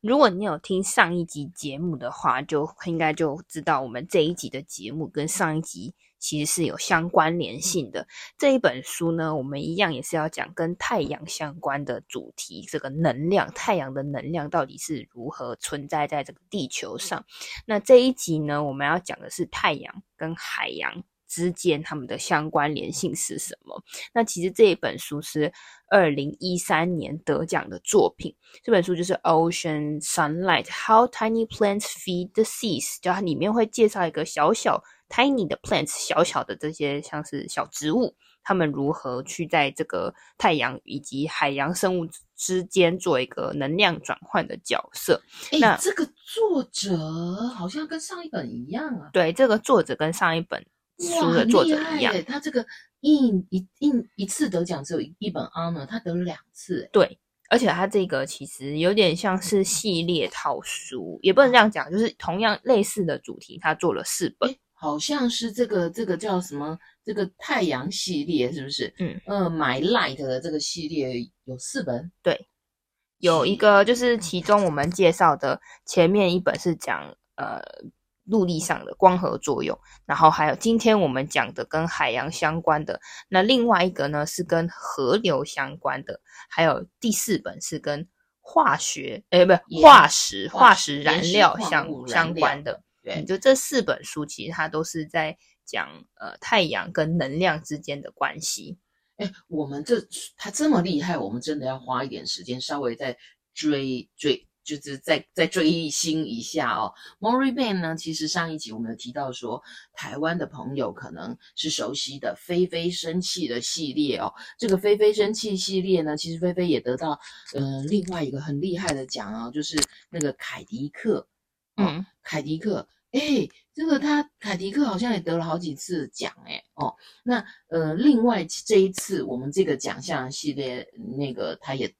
如果你有听上一集节目的话，就应该就知道我们这一集的节目跟上一集其实是有相关联性的。这一本书呢，我们一样也是要讲跟太阳相关的主题，这个能量，太阳的能量到底是如何存在在这个地球上。那这一集呢，我们要讲的是太阳跟海洋之间他们的相关联性是什么？那其实这一本书是二零一三年得奖的作品。这本书就是《Ocean Sunlight: How Tiny Plants Feed the Seas》，就它里面会介绍一个小小 tiny 的 plants，小小的这些像是小植物，它们如何去在这个太阳以及海洋生物之间做一个能量转换的角色。诶，那这个作者好像跟上一本一样啊？对，这个作者跟上一本。书的作者一样，他这个一一一一次得奖只有一本 honor，他得了两次。对，而且他这个其实有点像是系列套书，也不能这样讲，就是同样类似的主题，他做了四本。好像是这个这个叫什么？这个太阳系列是不是？嗯呃，My Light 的这个系列有四本。对，有一个就是其中我们介绍的前面一本是讲呃。陆地上的光合作用，然后还有今天我们讲的跟海洋相关的，那另外一个呢是跟河流相关的，还有第四本是跟化学，哎不是化石化石燃料相相关的。对，就这四本书其实它都是在讲呃太阳跟能量之间的关系。哎我们这它这么厉害，我们真的要花一点时间稍微再追追。就是再再追星一下哦，MaurieBen 呢，其实上一集我们有提到说，台湾的朋友可能是熟悉的“菲菲生气”的系列哦。这个“菲菲生气”系列呢，其实菲菲也得到呃另外一个很厉害的奖啊，就是那个凯迪克，嗯，凯迪克，诶，这个他凯迪克好像也得了好几次奖诶哦。那呃，另外这一次我们这个奖项系列，那个他也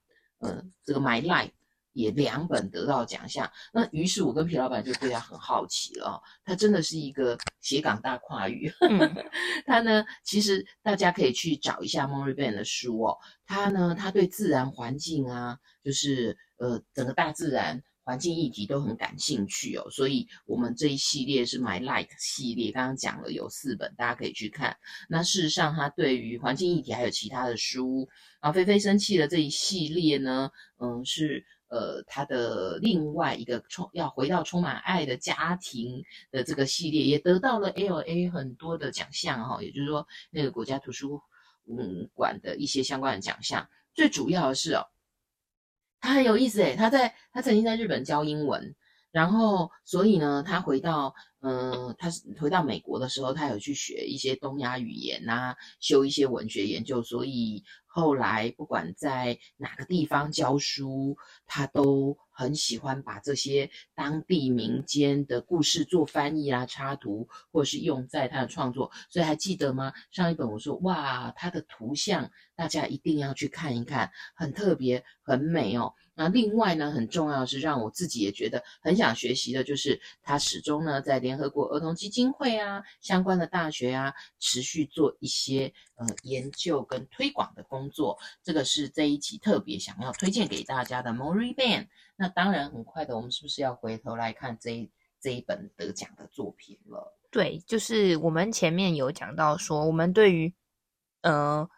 呃，这个 My Life。也两本得到奖项，那于是我跟皮老板就对他很好奇了哦。他真的是一个斜杠大跨域，嗯、他呢，其实大家可以去找一下 MaurieBen 的书哦。他呢，他对自然环境啊，就是呃整个大自然环境议题都很感兴趣哦。所以我们这一系列是 My Light 系列，刚刚讲了有四本，大家可以去看。那事实上，他对于环境议题还有其他的书，然后菲菲生气的这一系列呢，嗯是。呃，他的另外一个充要回到充满爱的家庭的这个系列，也得到了 LA 很多的奖项哈，也就是说，那个国家图书馆的一些相关的奖项。最主要的是哦，他很有意思诶，他在他曾经在日本教英文，然后所以呢，他回到嗯、呃，他回到美国的时候，他有去学一些东亚语言呐、啊，修一些文学研究，所以。后来，不管在哪个地方教书，他都很喜欢把这些当地民间的故事做翻译啊、插图，或是用在他的创作。所以还记得吗？上一本我说，哇，他的图像大家一定要去看一看，很特别，很美哦。那另外呢，很重要是让我自己也觉得很想学习的，就是他始终呢在联合国儿童基金会啊相关的大学啊持续做一些呃研究跟推广的工作。这个是这一集特别想要推荐给大家的 MaurieBen。那当然，很快的，我们是不是要回头来看这一这一本得奖的作品了？对，就是我们前面有讲到说，我们对于呃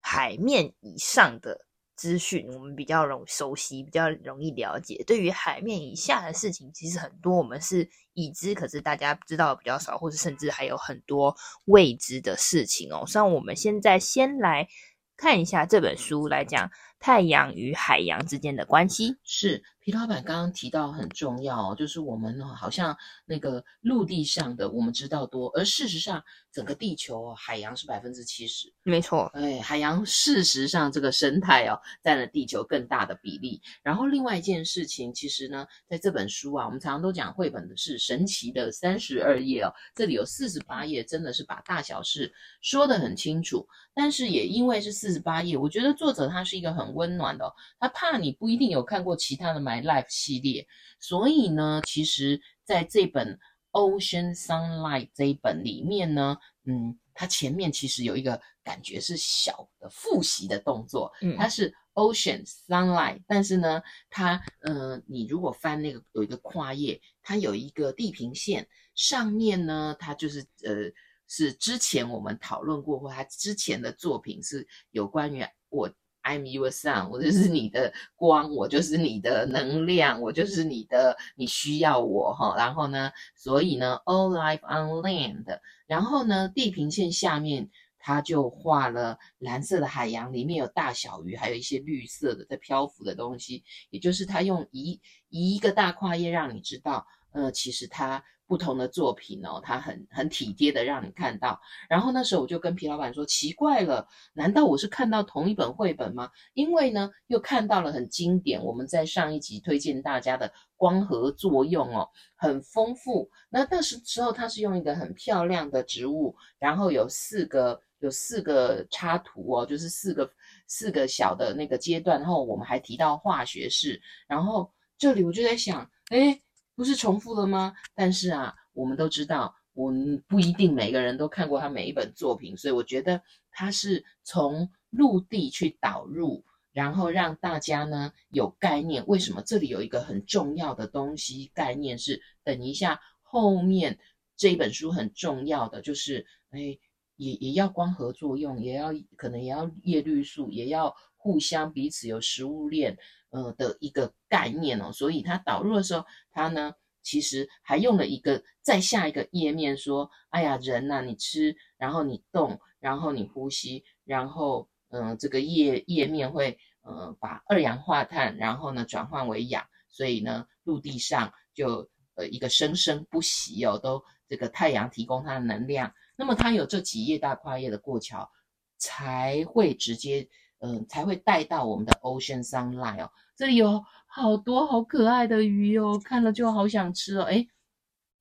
海面以上的。资讯我们比较容熟悉，比较容易了解。对于海面以下的事情，其实很多我们是已知，可是大家知道的比较少，或者甚至还有很多未知的事情哦。像我们现在先来看一下这本书来讲太阳与海洋之间的关系。是皮老板刚刚提到很重要哦，就是我们好像那个陆地上的我们知道多，而事实上整个地球哦，海洋是百分之七十，没错。哎，海洋事实上这个生态哦占了地球更大的比例。然后另外一件事情，其实呢，在这本书啊，我们常常都讲绘本的是神奇的三十二页哦，这里有四十八页，真的是把大小事说得很清楚。但是也因为是四十八页，我觉得作者他是一个很温暖的哦，他怕你不一定有看过其他的 My Life 系列，所以呢，其实在这本 Ocean Sunlight 这一本里面呢，嗯，它前面其实有一个感觉是小的复习的动作，嗯，它是 Ocean Sunlight，但是呢，它呃，你如果翻那个有一个跨页，它有一个地平线，上面呢，它就是呃。是之前我们讨论过，或他之前的作品是有关于我，I'm your sun，我就是你的光，我就是你的能量，我就是你的，你需要我哈。然后呢，所以呢，All life on land，然后呢，地平线下面他就画了蓝色的海洋，里面有大小鱼，还有一些绿色的在漂浮的东西，也就是他用一一个大跨页让你知道，呃，其实他。不同的作品哦，他很很体贴的让你看到。然后那时候我就跟皮老板说：“奇怪了，难道我是看到同一本绘本吗？”因为呢，又看到了很经典，我们在上一集推荐大家的光合作用哦，很丰富。那那时时候他是用一个很漂亮的植物，然后有四个有四个插图哦，就是四个四个小的那个阶段。然后我们还提到化学式。然后这里我就在想，诶不是重复了吗？但是啊，我们都知道，我们不一定每个人都看过他每一本作品，所以我觉得他是从陆地去导入，然后让大家呢有概念。为什么这里有一个很重要的东西？概念是等一下后面这一本书很重要的，就是哎，也也要光合作用，也要可能也要叶绿素，也要互相彼此有食物链。呃的一个概念哦，所以它导入的时候，它呢其实还用了一个在下一个页面说，哎呀人呐、你吃，然后你动，然后你呼吸，然后嗯、这个页页面会呃把二氧化碳，然后呢转换为氧，所以呢陆地上就呃一个生生不息哦，都这个太阳提供它的能量，那么它有这几页大跨页的过桥，才会直接嗯、呃、才会带到我们的 Ocean Sunlight 哦。这里有好多好可爱的鱼哦，看了就好想吃哦。诶，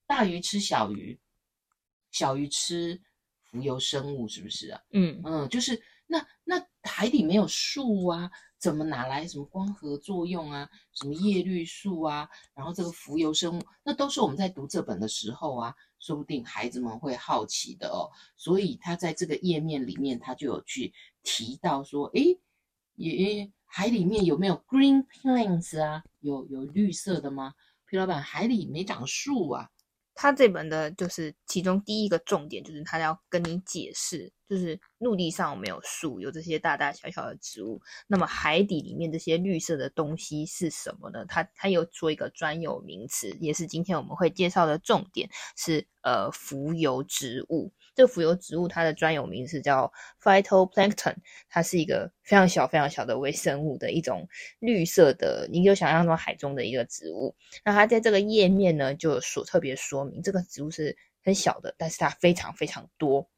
大鱼吃小鱼，小鱼吃浮游生物，是不是啊？嗯嗯，就是那那海底没有树啊，怎么哪来什么光合作用啊，什么叶绿素啊？然后这个浮游生物，那都是我们在读这本的时候啊，说不定孩子们会好奇的哦。所以他在这个页面里面，他就有去提到说，诶，也。海里面有没有 green plants 啊？有有绿色的吗？皮老板，海里没长树啊。他这本的就是其中第一个重点，就是他要跟你解释，就是陆地上没有树，有这些大大小小的植物。那么海底里面这些绿色的东西是什么呢？它它有做一个专有名词，也是今天我们会介绍的重点，是呃浮游植物。这浮游植物它的专有名词叫 phytoplankton，它是一个非常小、非常小的微生物的一种绿色的，你就想象中海中的一个植物。那它在这个页面呢，就说特别说明这个植物是很小的，但是它非常非常多。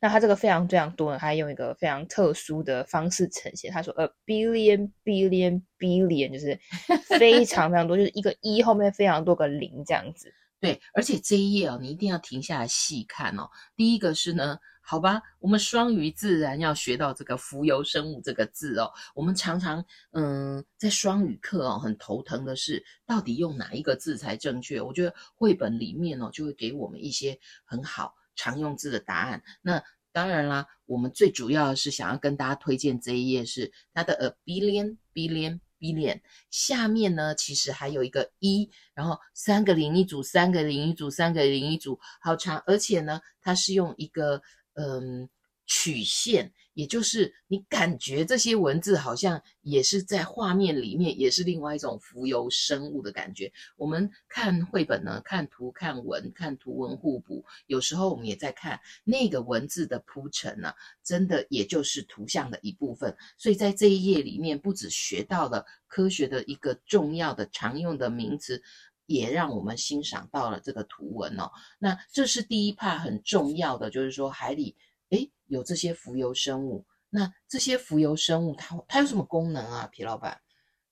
那它这个非常非常多呢，它用一个非常特殊的方式呈现。他说，a billion billion billion，就是 非常非常多，就是一个一后面非常多个零这样子。对，而且这一页哦，你一定要停下来细看哦。第一个是呢，好吧，我们双语自然要学到这个浮游生物这个字哦。我们常常嗯，在双语课哦，很头疼的是到底用哪一个字才正确。我觉得绘本里面哦，就会给我们一些很好常用字的答案。那当然啦，我们最主要的是想要跟大家推荐这一页是它的 a billion billion。billion 下面呢，其实还有一个一，然后三个零一组，三个零一组，三个零一组，好长，而且呢，它是用一个嗯曲线，也就是你感觉这些文字好像也是在画面里面，也是另外一种浮游生物的感觉。我们看绘本呢，看图看文，看图文互补，有时候我们也在看那个文字的铺陈呢，真的也就是图像的一部分。所以在这一页里面，不止学到了科学的一个重要的常用的名词，也让我们欣赏到了这个图文哦。那这是第一 part 很重要的，就是说海里。诶，有这些浮游生物，那这些浮游生物它它有什么功能啊？皮老板，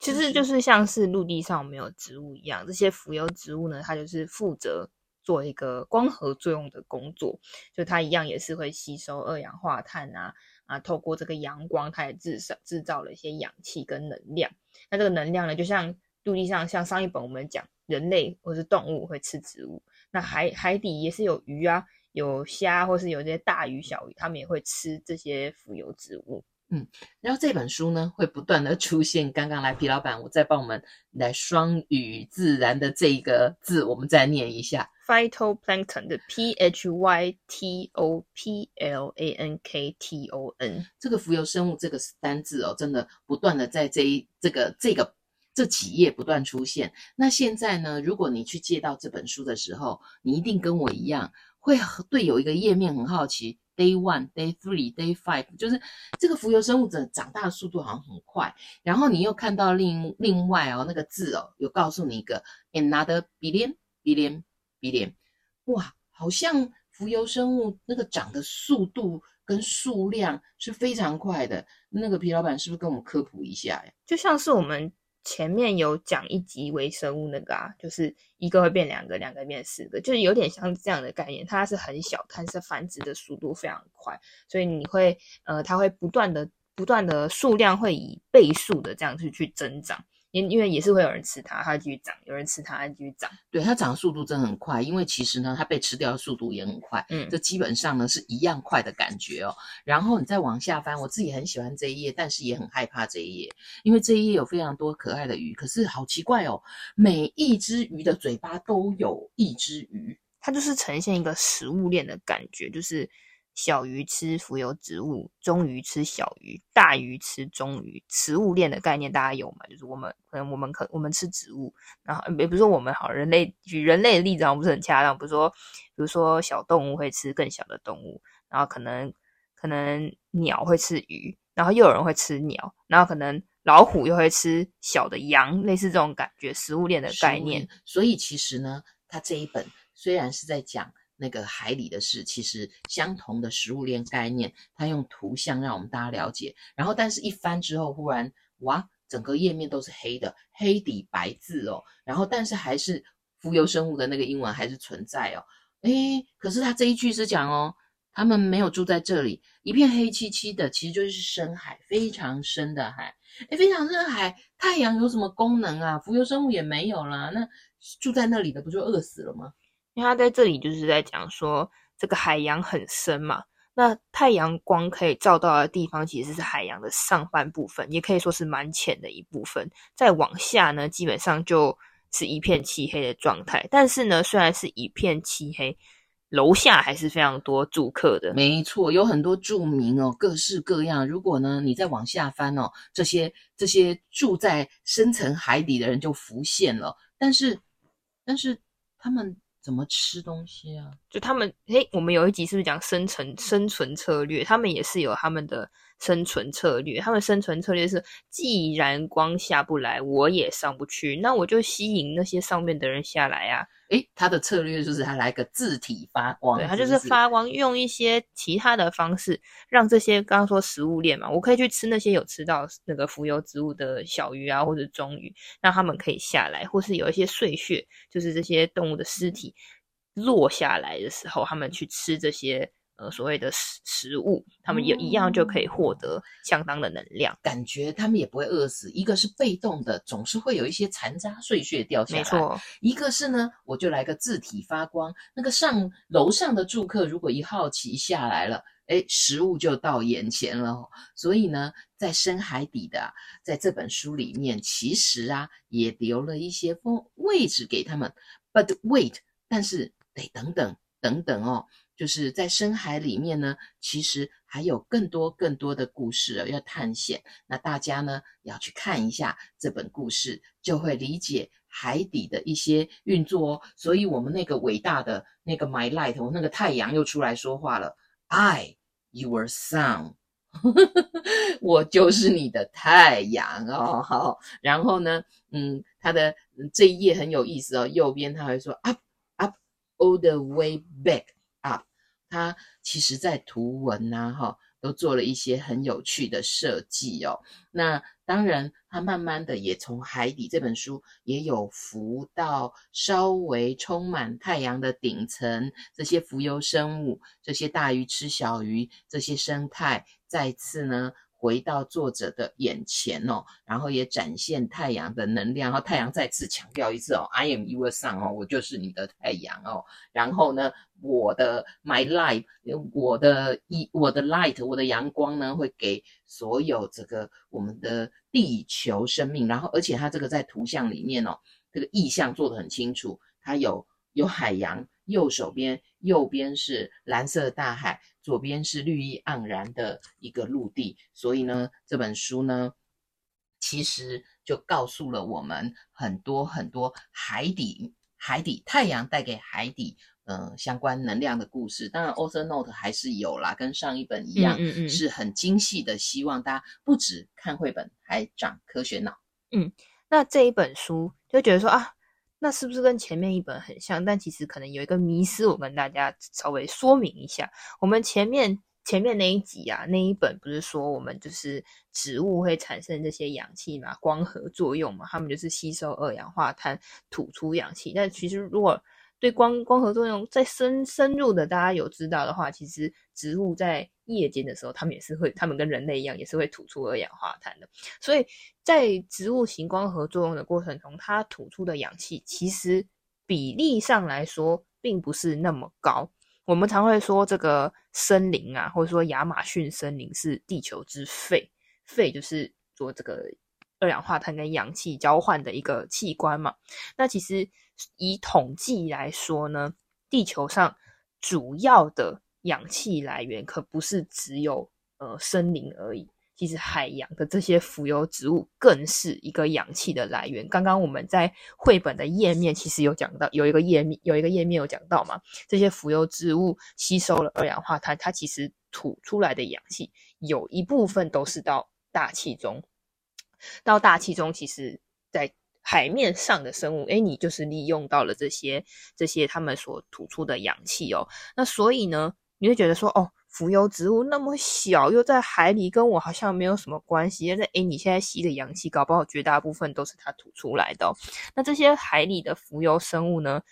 其实就是像是陆地上没有植物一样，这些浮游植物呢，它就是负责做一个光合作用的工作，就它一样也是会吸收二氧化碳啊啊，透过这个阳光，它也制造制造了一些氧气跟能量。那这个能量呢，就像陆地上，像上一本我们讲人类或是动物会吃植物，那海海底也是有鱼啊。有虾，或是有这些大鱼小鱼，他们也会吃这些浮游植物。嗯，然后这本书呢，会不断的出现。刚刚来皮老板，我再帮我们来双语自然的这个字，我们再念一下：phytoplankton 的 p h y t o p l a n k t o n。这个浮游生物这个单字哦，真的不断的在这一这个这个这几页不断出现。那现在呢，如果你去借到这本书的时候，你一定跟我一样。会对有一个页面很好奇，day one, day three, day five，就是这个浮游生物的长大的速度好像很快。然后你又看到另另外哦那个字哦，有告诉你一个 another billion, billion, billion，哇，好像浮游生物那个长的速度跟数量是非常快的。那个皮老板是不是跟我们科普一下呀？就像是我们。前面有讲一集微生物那个啊，就是一个会变两个，两个变四个，就是有点像这样的概念。它是很小，但是繁殖的速度非常快，所以你会呃，它会不断的、不断的数量会以倍数的这样子去增长。因因为也是会有人吃它，它继续长；有人吃它，它继续长。对，它长的速度真的很快，因为其实呢，它被吃掉的速度也很快。嗯，这基本上呢是一样快的感觉哦。然后你再往下翻，我自己很喜欢这一页，但是也很害怕这一页，因为这一页有非常多可爱的鱼。可是好奇怪哦，每一只鱼的嘴巴都有一只鱼，它就是呈现一个食物链的感觉，就是。小鱼吃浮游植物，中鱼吃小鱼，大鱼吃中鱼。食物链的概念大家有吗？就是我们可能我们可我们吃植物，然后也不是说我们好人类举人类的例子好像不是很恰当，比如说比如说小动物会吃更小的动物，然后可能可能鸟会吃鱼，然后又有人会吃鸟，然后可能老虎又会吃小的羊，类似这种感觉，食物链的概念。所以其实呢，它这一本虽然是在讲。那个海里的事，其实相同的食物链概念，它用图像让我们大家了解。然后，但是一翻之后，忽然哇，整个页面都是黑的，黑底白字哦。然后，但是还是浮游生物的那个英文还是存在哦。诶，可是他这一句是讲哦，他们没有住在这里，一片黑漆漆的，其实就是深海，非常深的海。诶，非常深的海，太阳有什么功能啊？浮游生物也没有啦，那住在那里的不就饿死了吗？因为他在这里就是在讲说，这个海洋很深嘛，那太阳光可以照到的地方其实是海洋的上半部分，也可以说是蛮浅的一部分。再往下呢，基本上就是一片漆黑的状态。但是呢，虽然是一片漆黑，楼下还是非常多住客的。没错，有很多住民哦，各式各样。如果呢，你再往下翻哦，这些这些住在深层海底的人就浮现了。但是，但是他们。怎么吃东西啊？就他们，诶，我们有一集是不是讲生存生存策略？他们也是有他们的生存策略。他们生存策略是，既然光下不来，我也上不去，那我就吸引那些上面的人下来啊。诶，他的策略就是他来个自体发光，对，他就是发光，用一些其他的方式让这些刚刚说食物链嘛，我可以去吃那些有吃到那个浮游植物的小鱼啊，或者中鱼，让他们可以下来，或是有一些碎屑，就是这些动物的尸体落下来的时候，他们去吃这些。呃，所谓的食食物，他们也一样就可以获得相当的能量，嗯，感觉他们也不会饿死。一个是被动的，总是会有一些残渣碎屑掉下来。没错，一个是呢，我就来个自体发光。那个上楼上的住客如果一好奇下来了，诶，食物就到眼前了。所以呢，在深海底的，在这本书里面，其实啊，也留了一些风位置给他们。But wait，但是得等等等等哦。就是在深海里面呢，其实还有更多更多的故事要探险。那大家呢要去看一下这本故事，就会理解海底的一些运作哦。所以，我们那个伟大的那个 My Light，我那个太阳又出来说话了：“I, your sun，我就是你的太阳哦。”好，然后呢，嗯，它的这一页很有意思哦。右边它会说 “up, up, all the way back。”它其实在图文呐，哈，都做了一些很有趣的设计哦。那当然，它慢慢的也从海底这本书也有浮到稍微充满太阳的顶层，这些浮游生物，这些大鱼吃小鱼，这些生态，再次呢。回到作者的眼前哦，然后也展现太阳的能量。然后太阳再次强调一次哦，I am your sun 哦，我就是你的太阳哦。然后呢，我的 my light，我的一我的 light，我的阳光呢，会给所有这个我们的地球生命。然后，而且它这个在图像里面哦，这个意象做得很清楚，它有有海洋，右手边右边是蓝色的大海。左边是绿意盎然的一个陆地，所以呢，这本书呢，其实就告诉了我们很多很多海底海底太阳带给海底呃相关能量的故事。当然，Author Note 还是有啦，跟上一本一样，嗯嗯嗯是很精细的。希望大家不止看绘本，还长科学脑。嗯，那这一本书就觉得说啊。那是不是跟前面一本很像？但其实可能有一个迷思，我跟大家稍微说明一下。我们前面前面那一集啊，那一本不是说我们就是植物会产生这些氧气嘛，光合作用嘛，他们就是吸收二氧化碳，吐出氧气。但其实如果对光光合作用再深深入的，大家有知道的话，其实植物在夜间的时候，它们也是会，它们跟人类一样，也是会吐出二氧化碳的。所以在植物型光合作用的过程中，它吐出的氧气其实比例上来说并不是那么高。我们常会说这个森林啊，或者说亚马逊森林是地球之肺，肺就是做这个二氧化碳跟氧气交换的一个器官嘛。那其实。以统计来说呢，地球上主要的氧气来源可不是只有呃森林而已。其实海洋的这些浮游植物更是一个氧气的来源。刚刚我们在绘本的页面其实有讲到，有一个页面有一个页面有讲到嘛，这些浮游植物吸收了二氧化碳，它其实吐出来的氧气有一部分都是到大气中，到大气中，其实在。海面上的生物，诶，你就是利用到了这些这些他们所吐出的氧气哦。那所以呢，你会觉得说，哦，浮游植物那么小，又在海里，跟我好像没有什么关系。那诶，你现在吸的氧气，搞不好绝大部分都是它吐出来的哦。那这些海里的浮游生物呢，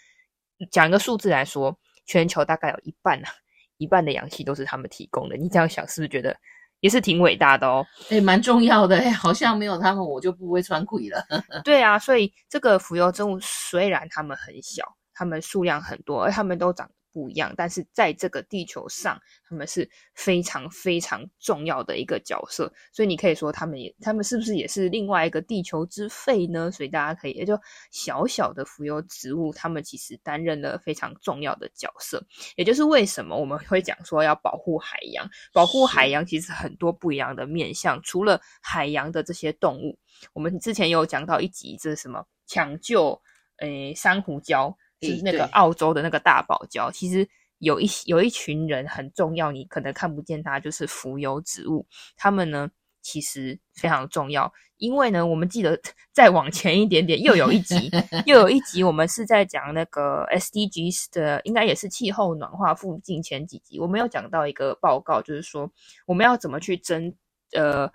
讲一个数字来说，全球大概有一半啊，一半的氧气都是他们提供的。你这样想，是不是觉得？也是挺伟大的哦，诶，蛮重要的诶，好像没有他们，我就不会穿裤了。对啊，所以这个浮游生物虽然它们很小，它们数量很多，而它们都长。不一样，但是在这个地球上，他们是非常非常重要的一个角色，所以你可以说他们也，他们是不是也是另外一个地球之肺呢？所以大家可以，也就小小的浮游植物，他们其实担任了非常重要的角色，也就是为什么我们会讲说要保护海洋，保护海洋其实很多不一样的面向，除了海洋的这些动物，我们之前有讲到一集，这是什么？抢救诶珊瑚礁。就是那个澳洲的那个大堡礁，其实有一有一群人很重要，你可能看不见它，就是浮游植物。他们呢，其实非常重要，因为呢，我们记得 再往前一点点，又有一集，又有一集，我们是在讲那个 SDGs 的，应该也是气候暖化附近前几集，我们有讲到一个报告，就是说我们要怎么去争，呃，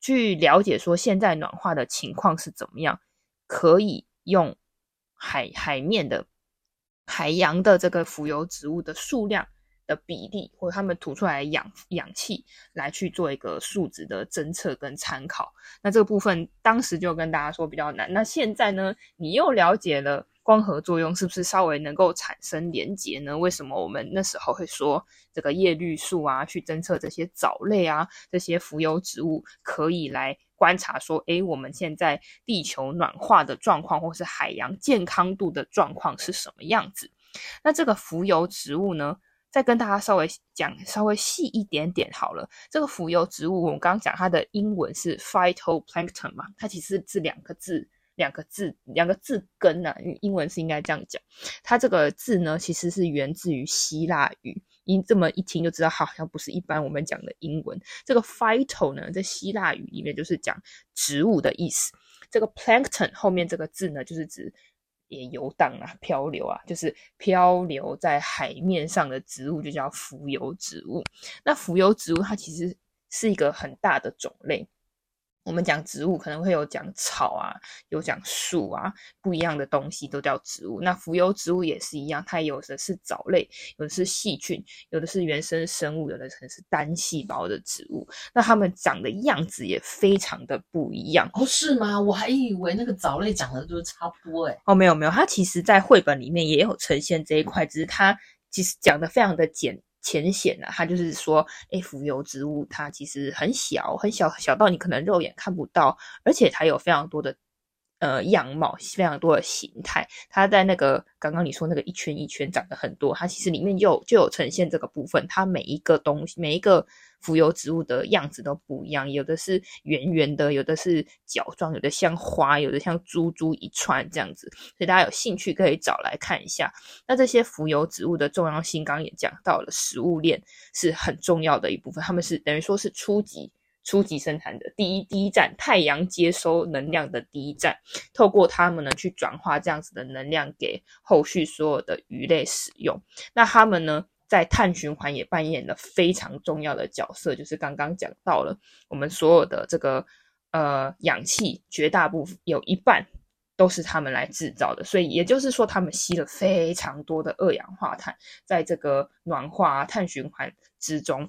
去了解说现在暖化的情况是怎么样，可以用海海面的。海洋的这个浮游植物的数量的比例，或者它们吐出来氧氧气，来去做一个数值的侦测跟参考。那这个部分当时就跟大家说比较难。那现在呢，你又了解了光合作用是不是稍微能够产生连结呢？为什么我们那时候会说这个叶绿素啊，去侦测这些藻类啊，这些浮游植物可以来。观察说，诶，我们现在地球暖化的状况，或是海洋健康度的状况是什么样子？那这个浮游植物呢，再跟大家稍微讲稍微细一点点好了。这个浮游植物，我们刚刚讲它的英文是 phytoplankton 嘛，它其实是两个字，两个字，两个字根啊。英文是应该这样讲。它这个字呢，其实是源自于希腊语。你这么一听就知道，好像不是一般我们讲的英文。这个 phyto 呢，在希腊语里面就是讲植物的意思。这个 plankton 后面这个字呢，就是指。也游荡啊，漂流啊，就是漂流在海面上的植物，就叫浮游植物。那浮游植物它其实是一个很大的种类。我们讲植物可能会有讲草啊，有讲树啊，不一样的东西都叫植物。那浮游植物也是一样，它有的是藻类，有的是细菌，有的是原生生物，有的可能是单细胞的植物。那它们长的样子也非常的不一样。哦，是吗？我还以为那个藻类长得都差不多诶。哦，没有没有，它其实在绘本里面也有呈现这一块，只是它其实讲的非常的简。浅显的，它就是说，诶，浮游植物它其实很小，很小，小到你可能肉眼看不到，而且它有非常多的。呃，样貌非常多的形态，它在那个刚刚你说那个一圈一圈长得很多，它其实里面就有就有呈现这个部分。它每一个东西，每一个浮游植物的样子都不一样，有的是圆圆的，有的是角状，有的像花，有的像珠珠一串这样子。所以大家有兴趣可以找来看一下。那这些浮游植物的重要性，刚刚也讲到了，食物链是很重要的一部分，它们是等于说是初级。初级生产的第一第一站，太阳接收能量的第一站，透过它们呢去转化这样子的能量给后续所有的鱼类使用。那它们呢在碳循环也扮演了非常重要的角色，就是刚刚讲到了我们所有的这个呃氧气，绝大部分有一半都是它们来制造的，所以也就是说，它们吸了非常多的二氧化碳，在这个暖化碳循环之中。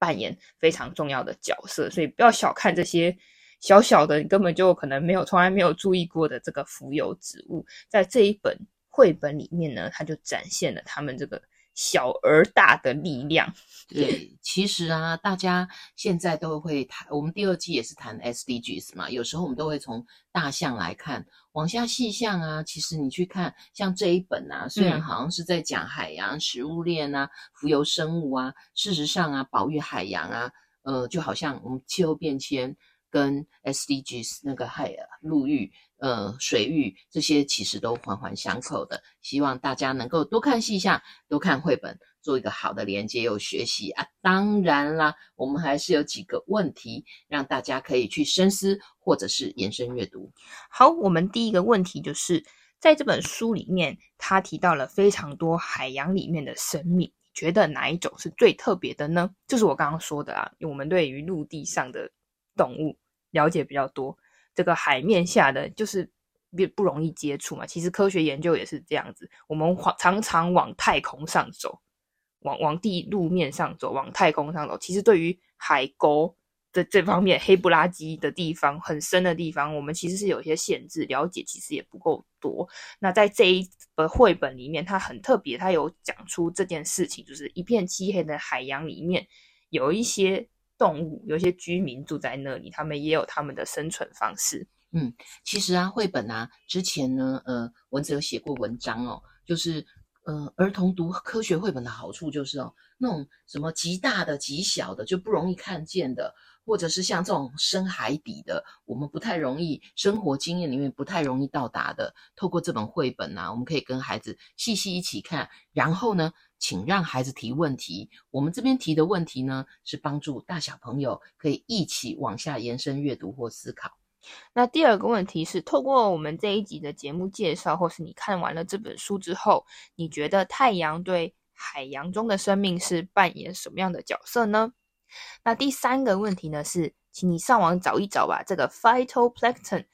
扮演非常重要的角色，所以不要小看这些小小的，你根本就可能没有从来没有注意过的这个浮游植物，在这一本绘本里面呢，它就展现了他们这个小而大的力量。对，其实啊，大家现在都会谈，我们第二季也是谈 SDGs 嘛，有时候我们都会从大象来看。往下细项啊，其实你去看，像这一本啊，虽然好像是在讲海洋食物链啊、浮游生物啊，事实上啊，保育海洋啊，呃，就好像我们气候变迁跟 SDGs 那个海陆域、呃水域这些，其实都环环相扣的。希望大家能够多看细项，多看绘本。做一个好的连接，有学习啊！当然啦，我们还是有几个问题，让大家可以去深思，或者是延伸阅读。好，我们第一个问题就是在这本书里面，他提到了非常多海洋里面的生命，觉得哪一种是最特别的呢？就是我刚刚说的啊，我们对于陆地上的动物了解比较多，这个海面下的就是不不容易接触嘛。其实科学研究也是这样子，我们常常往太空上走。往往地路面上走，往太空上走，其实对于海沟的这方面黑不拉几的地方，很深的地方，我们其实是有一些限制，了解其实也不够多。那在这一本绘本里面，它很特别，它有讲出这件事情，就是一片漆黑的海洋里面，有一些动物，有些居民住在那里，他们也有他们的生存方式。嗯，其实啊，绘本啊，之前呢，呃，文字有写过文章哦，就是。呃，儿童读科学绘本的好处就是哦，那种什么极大的、极小的就不容易看见的，或者是像这种深海底的，我们不太容易生活经验里面不太容易到达的，透过这本绘本啊，我们可以跟孩子细细一起看，然后呢，请让孩子提问题。我们这边提的问题呢，是帮助大小朋友可以一起往下延伸阅读或思考。那第二个问题是，透过我们这一集的节目介绍，或是你看完了这本书之后，你觉得太阳对海洋中的生命是扮演什么样的角色呢？那第三个问题呢是，请你上网找一找吧，这个 phytoplankton。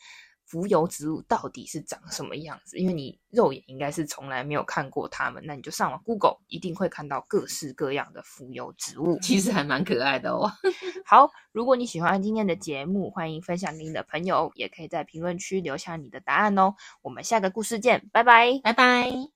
浮游植物到底是长什么样子？因为你肉眼应该是从来没有看过它们，那你就上网 Google，一定会看到各式各样的浮游植物，其实还蛮可爱的哦。好，如果你喜欢今天的节目，欢迎分享给你的朋友，也可以在评论区留下你的答案哦。我们下个故事见，拜拜，拜拜。